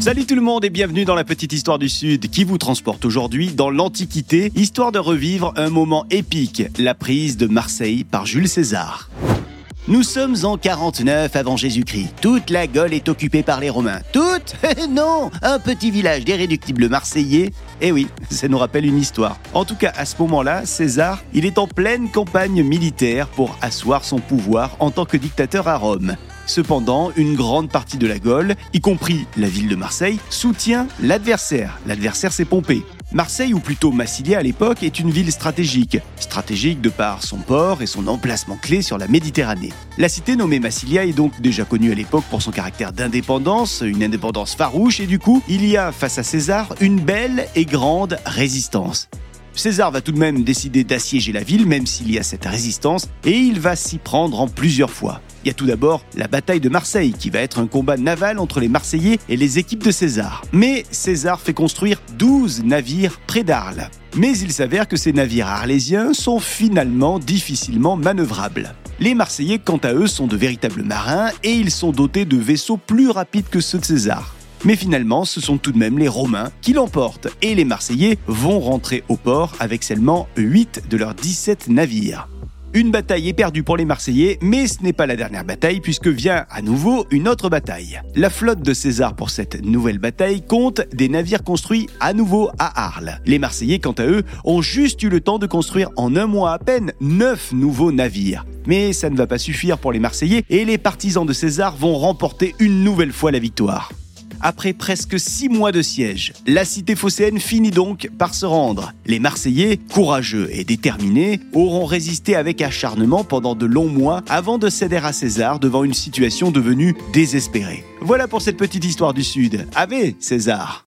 Salut tout le monde et bienvenue dans la petite histoire du Sud qui vous transporte aujourd'hui dans l'Antiquité, histoire de revivre un moment épique, la prise de Marseille par Jules César. Nous sommes en 49 avant Jésus-Christ. Toute la Gaule est occupée par les Romains. Toute Non Un petit village d'irréductibles Marseillais. Eh oui, ça nous rappelle une histoire. En tout cas, à ce moment-là, César, il est en pleine campagne militaire pour asseoir son pouvoir en tant que dictateur à Rome. Cependant, une grande partie de la Gaule, y compris la ville de Marseille, soutient l'adversaire. L'adversaire, c'est Pompée. Marseille, ou plutôt Massilia à l'époque, est une ville stratégique. Stratégique de par son port et son emplacement clé sur la Méditerranée. La cité nommée Massilia est donc déjà connue à l'époque pour son caractère d'indépendance, une indépendance farouche, et du coup, il y a face à César une belle et grande résistance. César va tout de même décider d'assiéger la ville, même s'il y a cette résistance, et il va s'y prendre en plusieurs fois. Il y a tout d'abord la bataille de Marseille, qui va être un combat naval entre les Marseillais et les équipes de César. Mais César fait construire 12 navires près d'Arles. Mais il s'avère que ces navires arlésiens sont finalement difficilement manœuvrables. Les Marseillais, quant à eux, sont de véritables marins et ils sont dotés de vaisseaux plus rapides que ceux de César. Mais finalement, ce sont tout de même les Romains qui l'emportent et les Marseillais vont rentrer au port avec seulement 8 de leurs 17 navires. Une bataille est perdue pour les Marseillais, mais ce n'est pas la dernière bataille puisque vient à nouveau une autre bataille. La flotte de César pour cette nouvelle bataille compte des navires construits à nouveau à Arles. Les Marseillais, quant à eux, ont juste eu le temps de construire en un mois à peine 9 nouveaux navires. Mais ça ne va pas suffire pour les Marseillais et les partisans de César vont remporter une nouvelle fois la victoire. Après presque six mois de siège, la cité phocéenne finit donc par se rendre. Les Marseillais, courageux et déterminés, auront résisté avec acharnement pendant de longs mois avant de céder à César devant une situation devenue désespérée. Voilà pour cette petite histoire du Sud. Ave César